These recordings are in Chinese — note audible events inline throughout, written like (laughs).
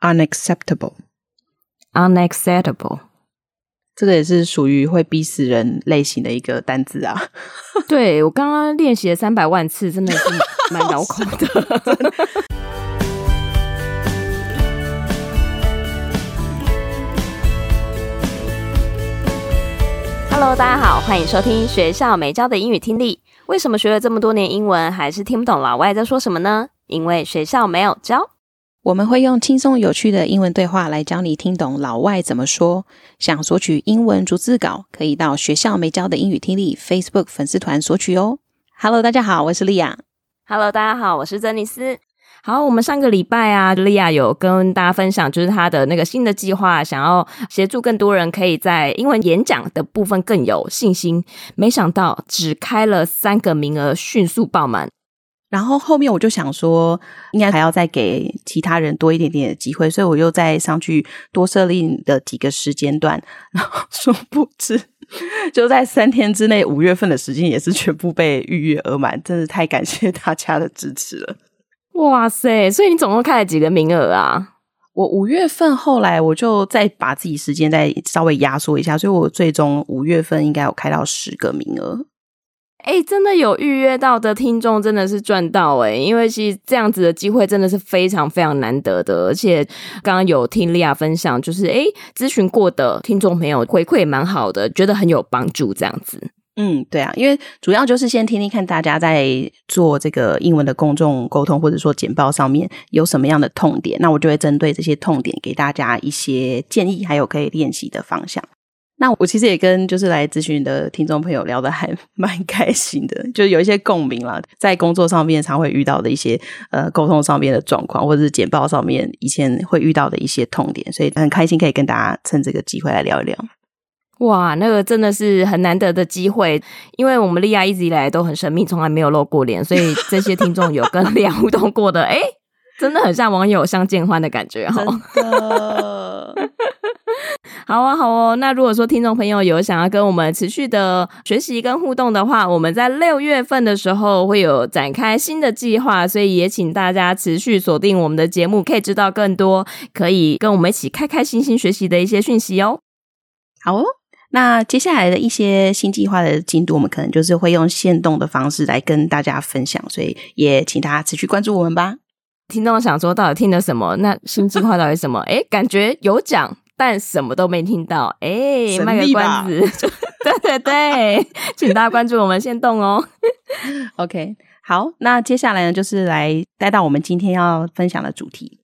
unacceptable。unacceptable，这个也是属于会逼死人类型的一个单字啊。(laughs) 对，我刚刚练习了三百万次，真的是蛮 (laughs) 绕口的。(laughs) Hello，大家好，欢迎收听学校没教的英语听力。为什么学了这么多年英文，还是听不懂老外在说什么呢？因为学校没有教。我们会用轻松有趣的英文对话来教你听懂老外怎么说。想索取英文逐字稿，可以到学校没教的英语听力 Facebook 粉丝团索取哦。Hello，大家好，我是莉亚。Hello，大家好，我是珍妮斯。好，我们上个礼拜啊，莉亚有跟大家分享，就是她的那个新的计划，想要协助更多人可以在英文演讲的部分更有信心。没想到只开了三个名额，迅速爆满。然后后面我就想说，应该还要再给其他人多一点点的机会，所以我又再上去多设立的几个时间段，然后殊不知就在三天之内，五月份的时间也是全部被预约额满，真是太感谢大家的支持了！哇塞，所以你总共开了几个名额啊？我五月份后来我就再把自己时间再稍微压缩一下，所以我最终五月份应该有开到十个名额。哎，真的有预约到的听众真的是赚到哎！因为其实这样子的机会真的是非常非常难得的，而且刚刚有听莉亚分享，就是哎，咨询过的听众朋友回馈蛮好的，觉得很有帮助这样子。嗯，对啊，因为主要就是先听听看大家在做这个英文的公众沟通或者说简报上面有什么样的痛点，那我就会针对这些痛点给大家一些建议，还有可以练习的方向。那我其实也跟就是来咨询的听众朋友聊的还 (laughs) 蛮开心的，就有一些共鸣啦，在工作上面常会遇到的一些呃沟通上面的状况，或者是简报上面以前会遇到的一些痛点，所以很开心可以跟大家趁这个机会来聊一聊。哇，那个真的是很难得的机会，因为我们莉亚一直以来都很神秘，从来没有露过脸，所以这些听众有跟莉亚互动过的，(laughs) 哎，真的很像网友相见欢的感觉哈。好啊，好哦。那如果说听众朋友有想要跟我们持续的学习跟互动的话，我们在六月份的时候会有展开新的计划，所以也请大家持续锁定我们的节目，可以知道更多，可以跟我们一起开开心心学习的一些讯息哦。好哦，那接下来的一些新计划的进度，我们可能就是会用限动的方式来跟大家分享，所以也请大家持续关注我们吧。听众想说，到底听了什么？那新计划到底什么？诶，感觉有讲。但什么都没听到，哎，卖个关子，(laughs) 对对对，请大家关注我们先动哦。(laughs) OK，好，那接下来呢，就是来带到我们今天要分享的主题。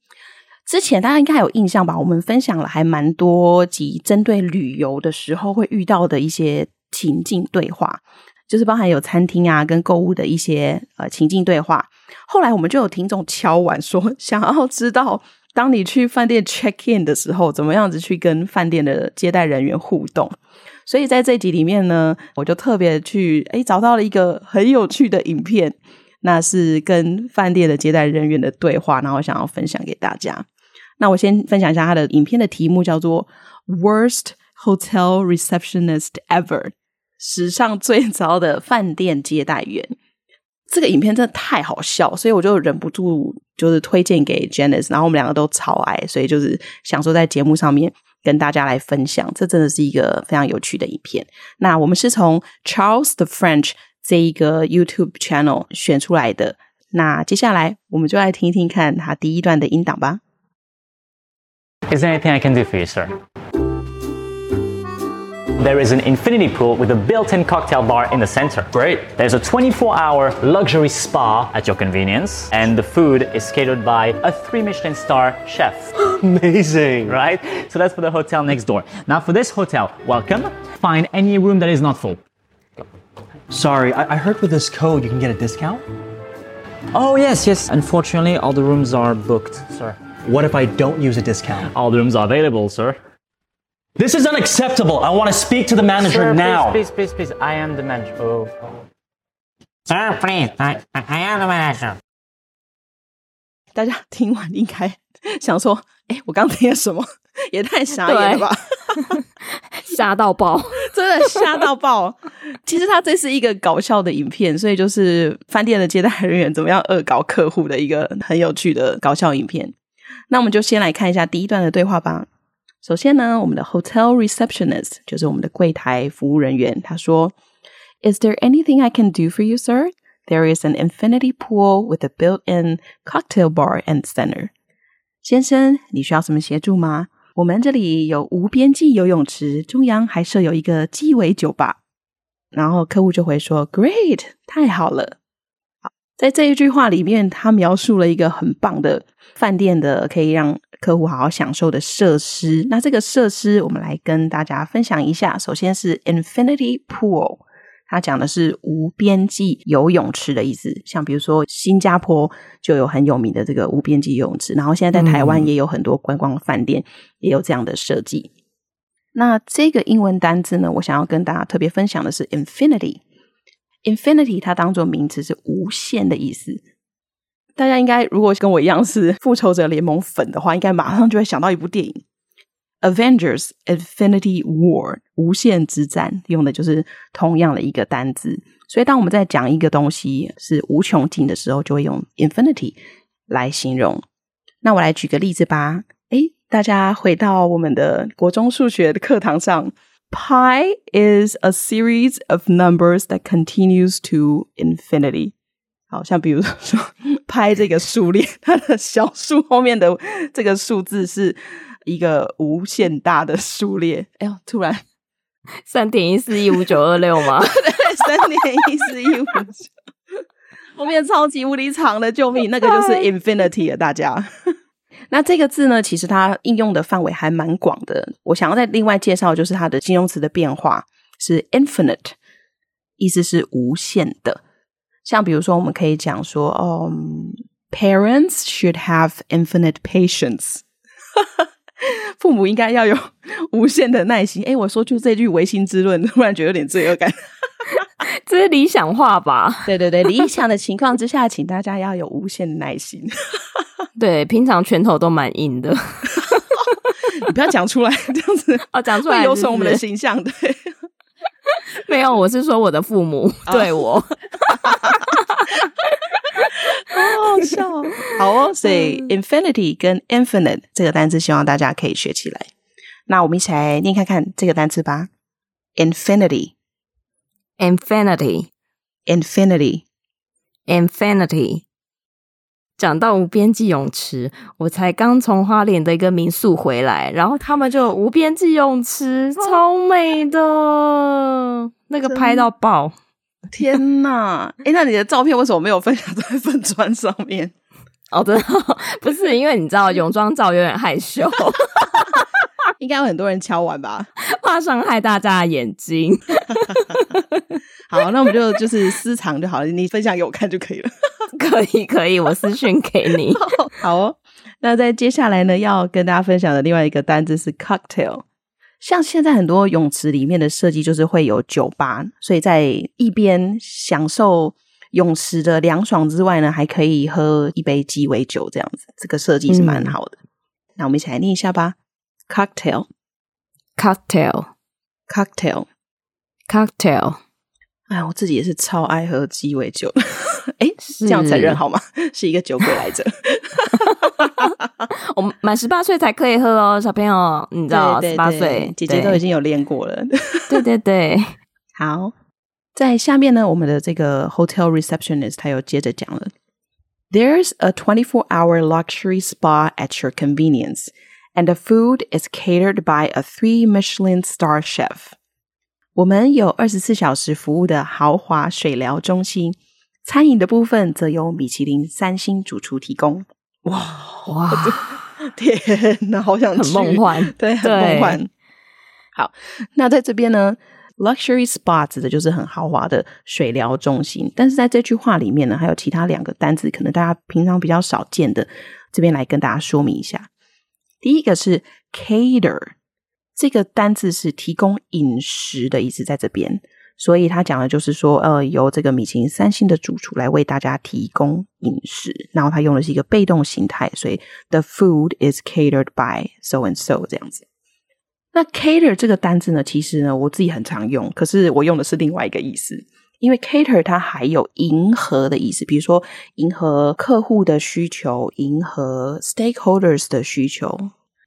之前大家应该还有印象吧？我们分享了还蛮多集针对旅游的时候会遇到的一些情境对话，就是包含有餐厅啊跟购物的一些呃情境对话。后来我们就有听众敲碗说，想要知道。当你去饭店 check in 的时候，怎么样子去跟饭店的接待人员互动？所以在这集里面呢，我就特别去诶找到了一个很有趣的影片，那是跟饭店的接待人员的对话，然后想要分享给大家。那我先分享一下他的影片的题目，叫做 “Worst Hotel Receptionist Ever”，史上最糟的饭店接待员。这个影片真的太好笑，所以我就忍不住就是推荐给 Janice，然后我们两个都超爱，所以就是想说在节目上面跟大家来分享，这真的是一个非常有趣的影片。那我们是从 Charles the French 这一个 YouTube channel 选出来的，那接下来我们就来听一听看他第一段的音档吧。Is there anything I can do for you, sir? There is an infinity pool with a built-in cocktail bar in the center. Great. There's a 24-hour luxury spa at your convenience, and the food is catered by a three Michelin star chef. (gasps) Amazing. Right? So that's for the hotel next door. Now for this hotel, welcome. Find any room that is not full. Sorry, I, I heard with this code you can get a discount? Oh, yes, yes. Unfortunately, all the rooms are booked, sir. What if I don't use a discount? All the rooms are available, sir. This is unacceptable. I want to speak to the manager Sir, now. Please, please, please, please. I am the manager. Oh. Sir, please. I, I am the manager. 大家听完应该想说：“哎，我刚听了什么？也太傻眼了吧！吓到爆，真的吓到爆！其实它这是一个搞笑的影片，所以就是饭店的接待人员怎么样恶搞客户的一个很有趣的搞笑影片。”那我们就先来看一下第一段的对话吧。首先呢，我们的 hotel receptionist 就是我们的柜台服务人员，他说：“Is there anything I can do for you, sir? There is an infinity pool with a built-in cocktail bar and center.” 先生，你需要什么协助吗？我们这里有无边际游泳池，中央还设有一个鸡尾酒吧。然后客户就会说：“Great，太好了。”好，在这一句话里面，他描述了一个很棒的饭店的可以让 客户好好享受的设施。那这个设施，我们来跟大家分享一下。首先是 Infinity Pool，它讲的是无边际游泳池的意思。像比如说新加坡就有很有名的这个无边际游泳池，然后现在在台湾也有很多观光饭店也有这样的设计。那这个英文单字呢，我想要跟大家特别分享的是 infinity。infinity 它当做名词是无限的意思。大家应该如果跟我一样是复仇者联盟粉的话，应该马上就会想到一部电影《Avengers: Infinity War》无限之战，用的就是同样的一个单字。所以当我们在讲一个东西是无穷尽的时候，就会用 infinity 来形容。那我来举个例子吧。诶大家回到我们的国中数学的课堂上，Pi is a series of numbers that continues to infinity。好像比如说，Pi (laughs) 这个数列，它的小数后面的这个数字是一个无限大的数列。哎呦，突然 (laughs) 三点一四一五九二六吗？(laughs) 对，三点一四一五九，后面超级无敌长的，救命！那个就是 infinity 了，大家。那这个字呢，其实它应用的范围还蛮广的。我想要再另外介绍，就是它的形容词的变化是 infinite，意思是无限的。像比如说，我们可以讲说，嗯、um,，parents should have infinite patience，(laughs) 父母应该要有 (laughs) 无限的耐心。诶，我说出这句唯心之论，突然觉得有点罪恶感。(laughs) 这是理想化吧？对对对，理想的情况之下，请大家要有无限的耐心。对，平常拳头都蛮硬的，你不要讲出来，这样子哦，讲出来会有损我们的形象。对，没有，我是说我的父母对我，好好笑。好哦，所以 infinity 跟 infinite 这个单词，希望大家可以学起来。那我们一起来念看看这个单词吧：infinity，infinity，infinity，infinity。讲到无边际泳池，我才刚从花莲的一个民宿回来，然后他们就有无边际泳池，超美的，那个拍到爆！(laughs) 天呐，哎、欸、那你的照片为什么没有分享 (laughs) 在粉砖上面？哦，真的 (laughs) 不是，因为你知道泳装照有点害羞，应该有很多人敲完吧，(laughs) 怕伤害大家的眼睛。(laughs) 好，那我们就就是私藏就好了，你分享给我看就可以了。(laughs) 可以，可以，我私讯给你。好哦，那在接下来呢，要跟大家分享的另外一个单字是 cocktail。像现在很多泳池里面的设计就是会有酒吧，所以在一边享受泳池的凉爽之外呢，还可以喝一杯鸡尾酒，这样子，这个设计是蛮好的。嗯、那我们一起来念一下吧 ：cocktail，cocktail，cocktail。哎，我自己也是超爱喝鸡尾酒。哎，(laughs) 这样承认好吗？是一个酒鬼来着。我们满十八岁才可以喝哦，小朋友，你知道，十八岁姐姐都已经有练过了。对对对，好，在下面呢，我们的这个 (laughs) hotel (laughs) receptionist 他又接着讲了：There's a twenty-four hour luxury spa at your convenience, And the food is catered by a three Michelin star chef。我们有二十四小时服务的豪华水疗中心。餐饮的部分则由米其林三星主厨提供。哇哇！(laughs) 天哪，好想去，很梦幻，对，很梦幻。好，那在这边呢，luxury spa 指的就是很豪华的水疗中心。但是在这句话里面呢，还有其他两个单字，可能大家平常比较少见的，这边来跟大家说明一下。第一个是 cater，这个单字是提供饮食的意思，在这边。所以他讲的就是说，呃，由这个米其林三星的主厨来为大家提供饮食，然后他用的是一个被动形态，所以 the food is catered by so and so 这样子。那 cater 这个单字呢，其实呢，我自己很常用，可是我用的是另外一个意思，因为 cater 它还有迎合的意思，比如说迎合客户的需求，迎合 stakeholders 的需求。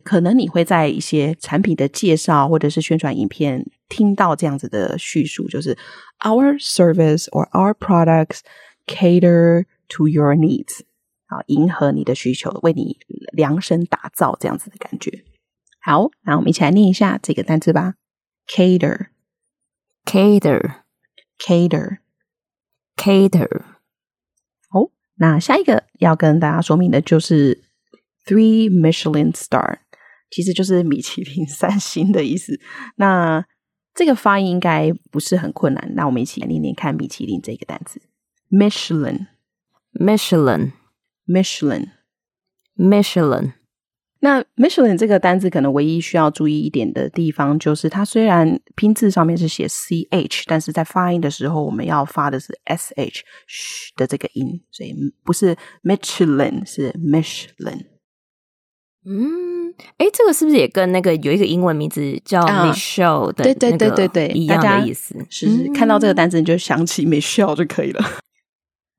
可能你会在一些产品的介绍或者是宣传影片听到这样子的叙述，就是 Our service or our products cater to your needs，好，迎合你的需求，为你量身打造这样子的感觉。好，那我们一起来念一下这个单词吧：cater，cater。Cater, cater。好，那下一个要跟大家说明的就是 three Michelin star，其实就是米其林三星的意思。那这个发音应该不是很困难。那我们一起来念念看米其林这个单词：Michelin,：Michelin，Michelin，Michelin。那 Michelin 这个单字可能唯一需要注意一点的地方，就是它虽然拼字上面是写 ch，但是在发音的时候，我们要发的是 sh 的这个音，所以不是 Michelin，是 Michelin。嗯，哎，这个是不是也跟那个有一个英文名字叫 Michelle 的、那个、对对对对对一样的意思？是，是看到这个单字你就想起 Michelle 就可以了。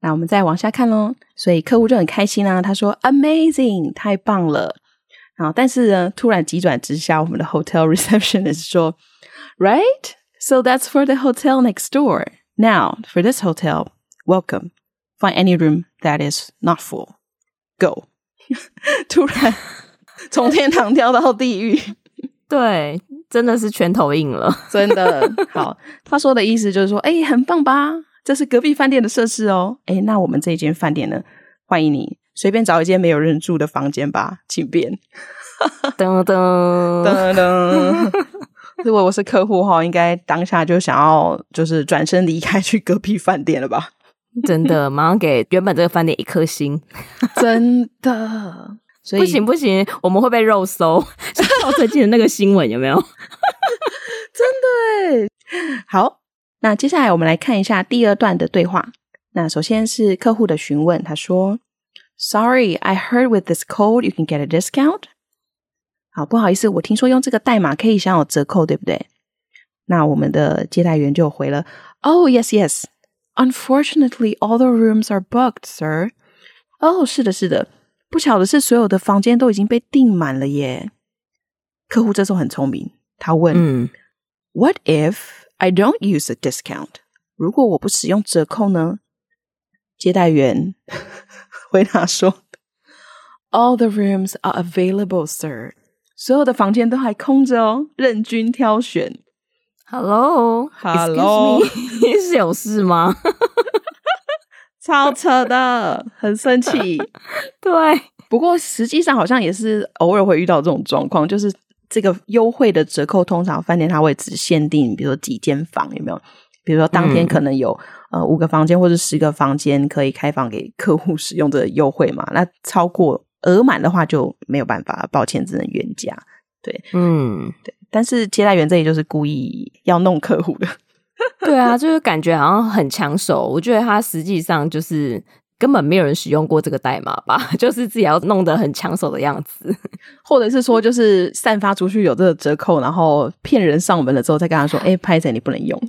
那我们再往下看喽，所以客户就很开心啊，他说 Amazing，太棒了。啊！但是呢，突然急转直下，我们的 hotel receptionist 说：“Right, so that's for the hotel next door. Now, for this hotel, welcome. Find any room that is not full. Go.” 突然从天堂掉到地狱，对，真的是拳头硬了，真的。好，他说的意思就是说，哎，很棒吧？这是隔壁饭店的设施哦。哎，那我们这间饭店呢，欢迎你。随便找一间没有人住的房间吧，(laughs) 请便。噔噔噔噔，(laughs) 如果我是客户哈，应该当下就想要就是转身离开去隔壁饭店了吧？真的，马上给原本这个饭店一颗星。(laughs) 真的，所以不行不行，我们会被肉搜。我最近的那个新闻有没有？真的耶。好，那接下来我们来看一下第二段的对话。那首先是客户的询问，他说。Sorry, I heard with this code you can get a discount. 好，不好意思，我听说用这个代码可以享有折扣，对不对？那我们的接待员就回了：Oh, yes, yes. Unfortunately, all the rooms are booked, sir. 哦，是的，是的。不巧的是，所有的房间都已经被订满了耶。客户这时候很聪明，他问：嗯，What if I don't use a discount？如果我不使用折扣呢？接待员。 回答说：“All the rooms are available, sir. 所有的房间都还空着哦，任君挑选。” Hello，Hello，你 (laughs) 是有事吗？(laughs) 超扯的，很生气。(laughs) 对，不过实际上好像也是偶尔会遇到这种状况，就是这个优惠的折扣，通常饭店它会只限定，比如说几间房，有没有？比如说当天可能有、嗯、呃五个房间或者十个房间可以开放给客户使用的优惠嘛？那超过额满的话就没有办法，抱歉，只能原价。对，嗯，对。但是接待员这里就是故意要弄客户的，(laughs) 对啊，就是感觉好像很抢手。我觉得他实际上就是。根本没有人使用过这个代码吧？(laughs) 就是自己要弄得很抢手的样子，(laughs) 或者是说，就是散发出去有这个折扣，然后骗人上门了之后，再跟他说：“哎，拍子你不能用。”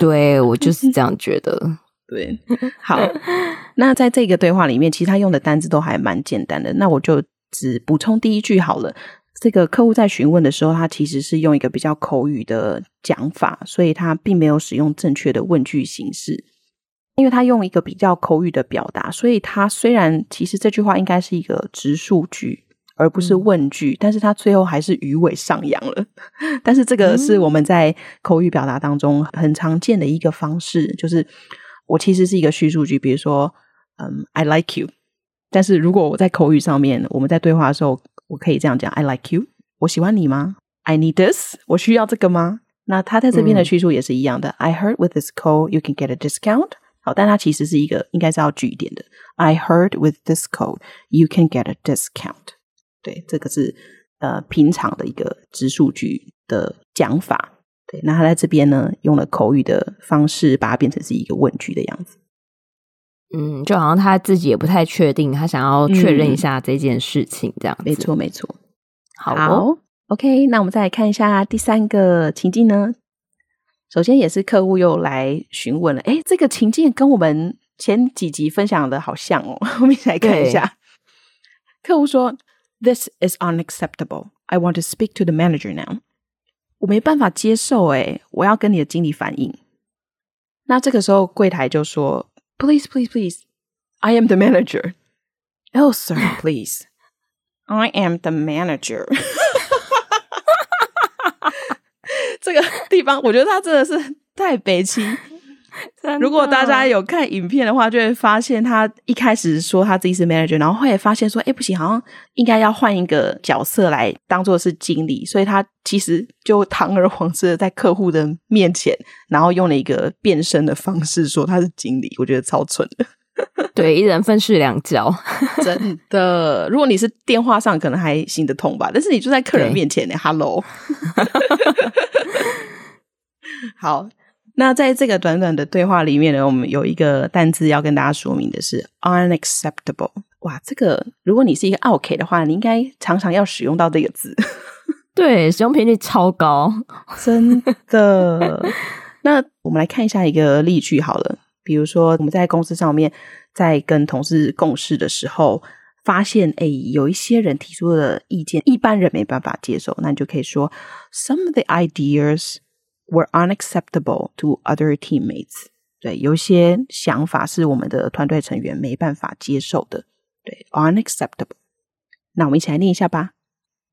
对，我就是这样觉得。(laughs) 对，好，那在这个对话里面，其实他用的单字都还蛮简单的。那我就只补充第一句好了。这个客户在询问的时候，他其实是用一个比较口语的讲法，所以他并没有使用正确的问句形式。因为他用一个比较口语的表达，所以他虽然其实这句话应该是一个直述句，而不是问句，嗯、但是他最后还是鱼尾上扬了。(laughs) 但是这个是我们在口语表达当中很常见的一个方式，就是我其实是一个叙述句，比如说，嗯，I like you。但是如果我在口语上面，我们在对话的时候，我可以这样讲：I like you，我喜欢你吗？I need this，我需要这个吗？那他在这边的叙述也是一样的。嗯、I heard with this code you can get a discount。但它其实是一个应该是要句点的。I heard with this code you can get a discount。对，这个是呃平常的一个直述句的讲法。对，那他在这边呢，用了口语的方式，把它变成是一个问句的样子。嗯，就好像他自己也不太确定，他想要确认一下这件事情，这样子。没错，没错。好哦，好，OK，那我们再来看一下第三个情境呢。首先也是客户又来询问了，诶，这个情境跟我们前几集分享的好像哦，我们一起来看一下。客户说：“This is unacceptable. I want to speak to the manager now.” 我没办法接受，哎，我要跟你的经理反映。那这个时候柜台就说：“Please, please, please, I am the manager.” Oh, sir, please, I am the manager. 这个地方，我觉得他真的是太悲情。(laughs) 如果大家有看影片的话，就会发现他一开始说他自己是 manager，然后后来发现说，哎，不行，好像应该要换一个角色来当做是经理，所以他其实就堂而皇之的在客户的面前，然后用了一个变身的方式说他是经理，我觉得超蠢的。(laughs) 对，一人分饰两角，(laughs) 真的。如果你是电话上，可能还行得通吧，但是你就在客人面前呢，Hello。(laughs) 好，那在这个短短的对话里面呢，我们有一个单字要跟大家说明的是 unacceptable。哇，这个如果你是一个 OK 的话，你应该常常要使用到这个字。对，使用频率超高，真的。那我们来看一下一个例句好了。比如说，我们在公司上面在跟同事共事的时候，发现哎，有一些人提出的意见，一般人没办法接受，那你就可以说，Some of the ideas were unacceptable to other teammates。对，有一些想法是我们的团队成员没办法接受的。对，unacceptable。那我们一起来念一下吧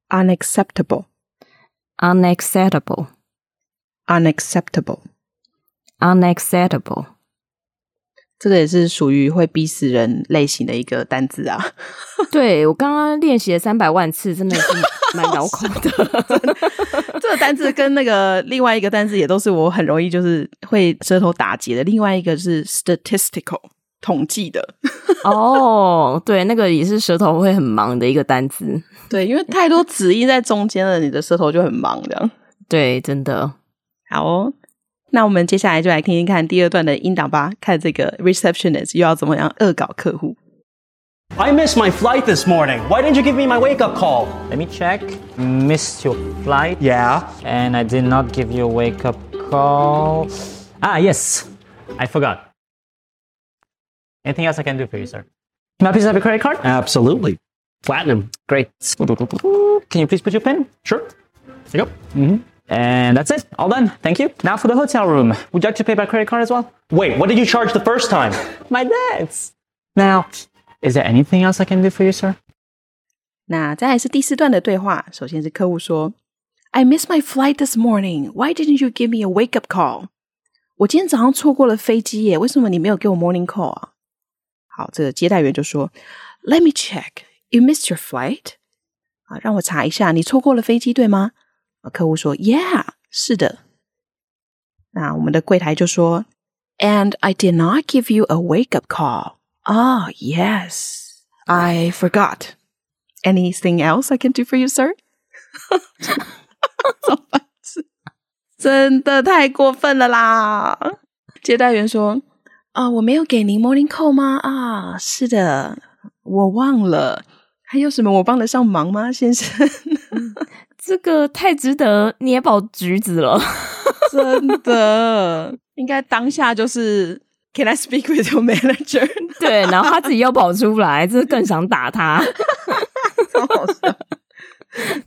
，unacceptable，unacceptable，unacceptable。这个也是属于会逼死人类型的一个单字啊！(laughs) 对，我刚刚练习了三百万次，真的是蛮绕口的。(laughs) 这个单字跟那个另外一个单字也都是我很容易就是会舌头打结的。另外一个是 statistical 统计的。(laughs) 哦，对，那个也是舌头会很忙的一个单字。对，因为太多子音在中间了，你的舌头就很忙这样。对，真的。好哦。那我们接下来就来听听看第二段的音档吧，看这个 receptionist 又要怎么样恶搞客户。I missed my flight this morning. Why didn't you give me my wake up call? Let me check. Missed your flight? Yeah. And I did not give you a wake up call. Ah, yes. I forgot. Anything else I can do for you, sir? Can I please have a credit card? Absolutely. Platinum. Great. (laughs) Can you please put your pin? Sure. Yep. Mm-hmm. And that's it. All done. Thank you. Now for the hotel room. Would you like to pay by credit card as well? Wait, what did you charge the first time? (laughs) My debts. Now, is there anything else I can do for you, sir? 那再来是第四段的对话。首先是客户说：“I missed my flight this morning. Why didn't you give me a wake up call？” 我今天早上错过了飞机耶，为什么你没有给我 morning call 啊？好，这个接待员就说：“Let me check. You missed your flight？” 啊，让我查一下，你错过了飞机对吗？ 客户说：“Yeah，是的。”那我们的柜台就说：“And I did not give you a wake-up call. Ah, yes, I forgot. Anything else I can do for you, sir？”？真的太过分了啦！接待员说：“啊，我没有给您 morning call 吗？啊，是的，我忘了。还有什么我帮得上忙吗，先生？”这个太值得捏爆橘子了，(laughs) 真的，应该当下就是 Can I speak with your manager？(laughs) 对，然后他自己又跑出来，(laughs) 这更想打他，超好笑，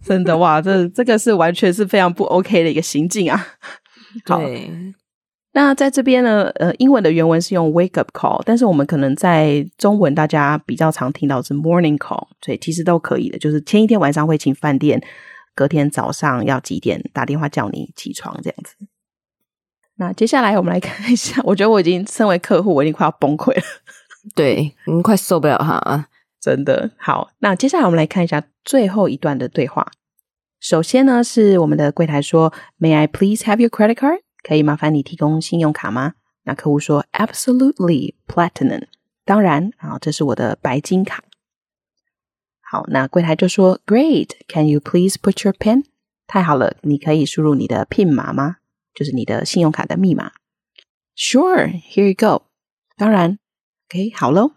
真的哇，这这个是完全是非常不 OK 的一个行径啊。对，那在这边呢，呃，英文的原文是用 wake up call，但是我们可能在中文大家比较常听到是 morning call，所以其实都可以的，就是前一天晚上会请饭店。隔天早上要几点打电话叫你起床这样子。那接下来我们来看一下，我觉得我已经身为客户，我已经快要崩溃了。对，我们快受不了哈，真的。好，那接下来我们来看一下最后一段的对话。首先呢，是我们的柜台说：“May I please have your credit card？” 可以麻烦你提供信用卡吗？那客户说：“Absolutely, platinum。”当然，啊，这是我的白金卡。好，那柜台就说：“Great, can you please put your PIN？” 太好了，你可以输入你的 PIN 码吗？就是你的信用卡的密码。Sure, here you go。当然，OK，好喽。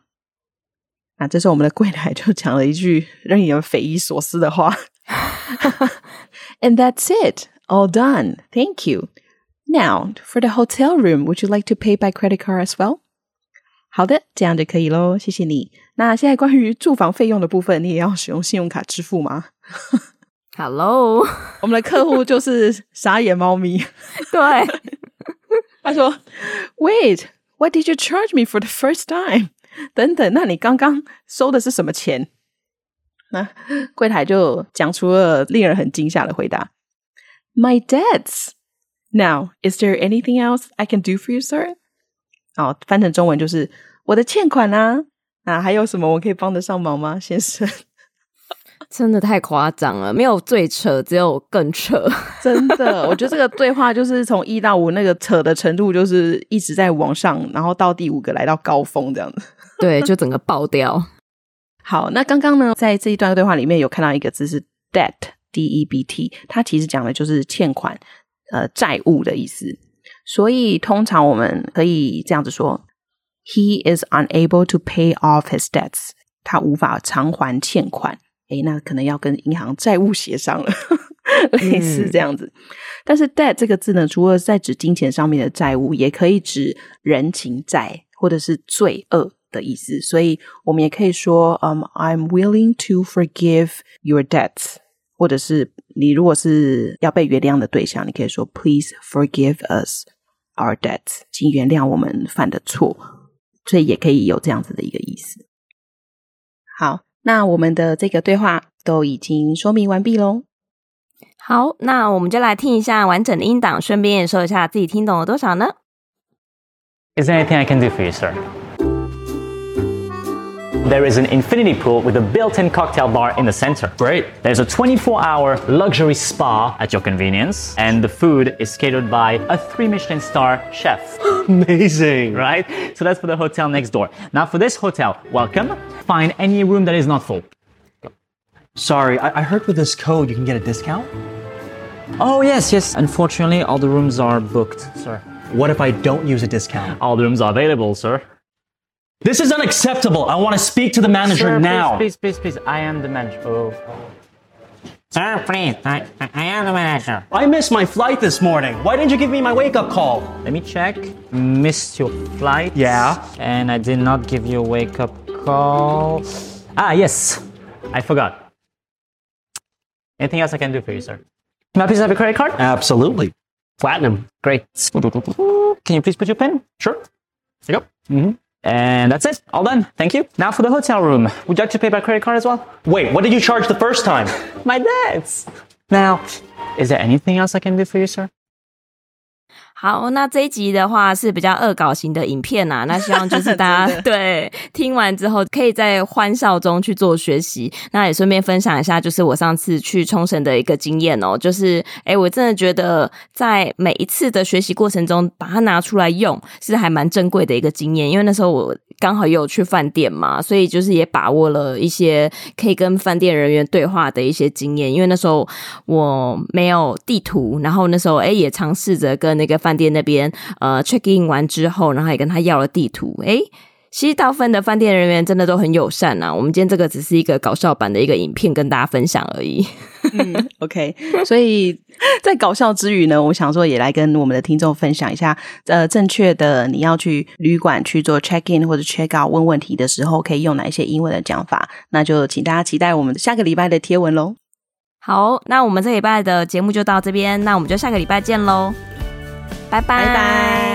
那这时候我们的柜台就讲了一句让你有匪夷所思的话。And (laughs) that's it, all done. Thank you. Now, for the hotel room, would you like to pay by credit card as well? 好的，这样就可以喽，谢谢你。那现在关于住房费用的部分，你也要使用信用卡支付吗？Hello，我们的客户就是傻眼猫咪。对，他说：“Wait, what (laughs) (laughs) (laughs) did you charge me for the first time？” 等等，那你刚刚收的是什么钱？那柜台就讲出了令人很惊吓的回答：“My debts。” Now, is there anything else I can do for you, sir? 哦，翻成中文就是我的欠款啊，啊，还有什么我可以帮得上忙吗，先生？(laughs) 真的太夸张了，没有最扯，只有更扯。(laughs) 真的，我觉得这个对话就是从一到五那个扯的程度，就是一直在往上，然后到第五个来到高峰这样子。(laughs) 对，就整个爆掉。好，那刚刚呢，在这一段对话里面有看到一个字是 debt，D-E-B-T，它其实讲的就是欠款。呃，债务的意思，所以通常我们可以这样子说：He is unable to pay off his debts。他无法偿还欠款。诶，那可能要跟银行债务协商了，类似这样子。嗯、但是 debt 这个字呢，除了在指金钱上面的债务，也可以指人情债或者是罪恶的意思。所以我们也可以说，嗯、um,，I'm willing to forgive your debts。或者是你如果是要被原谅的对象，你可以说 Please forgive us our debts，请原谅我们犯的错，所以也可以有这样子的一个意思。好，那我们的这个对话都已经说明完毕喽。好，那我们就来听一下完整的音档，顺便也说一下自己听懂了多少呢？Is there anything I can do for you, sir? There is an infinity pool with a built-in cocktail bar in the center. Great. There's a 24-hour luxury spa at your convenience, and the food is catered by a three Michelin star chef. (gasps) Amazing. Right? So that's for the hotel next door. Now for this hotel, welcome. Find any room that is not full. Sorry, I, I heard with this code you can get a discount? Oh, yes, yes. Unfortunately, all the rooms are booked, sir. What if I don't use a discount? All the rooms are available, sir. This is unacceptable. I want to speak to the manager Sir, now. Please, please, please, please. I am the manager. Oh. Sir, please. I, I am the manager. I missed my flight this morning. Why didn't you give me my wake up call? Let me check. Missed your flight. Yeah. And I did not give you a wake up call. Ah, yes. I forgot. Anything else I can do for you, sir? Can I please have a credit card? Absolutely. Platinum. Great. (laughs) Can you please put your pin? Sure. Yep. Mm-hmm. And that's it. All done. Thank you. Now for the hotel room. Would you like to pay by credit card as well? Wait, what did you charge the first time? (laughs) My debts. Now, is there anything else I can do for you, sir? 好，那这一集的话是比较恶搞型的影片啊，那希望就是大家 (laughs) 对听完之后，可以在欢笑中去做学习。那也顺便分享一下，就是我上次去冲绳的一个经验哦，就是诶我真的觉得在每一次的学习过程中，把它拿出来用，是还蛮珍贵的一个经验。因为那时候我刚好也有去饭店嘛，所以就是也把握了一些可以跟饭店人员对话的一些经验。因为那时候我没有地图，然后那时候诶也尝试着跟那个饭店那边呃 check in 完之后，然后也跟他要了地图。诶，其实大部分的饭店人员真的都很友善呐、啊。我们今天这个只是一个搞笑版的一个影片，跟大家分享而已。嗯，OK。所以在搞笑之余呢，我想说也来跟我们的听众分享一下，呃，正确的你要去旅馆去做 check in 或者 check out 问问题的时候，可以用哪一些英文的讲法？那就请大家期待我们下个礼拜的贴文喽。好，那我们这礼拜的节目就到这边，那我们就下个礼拜见喽。拜拜。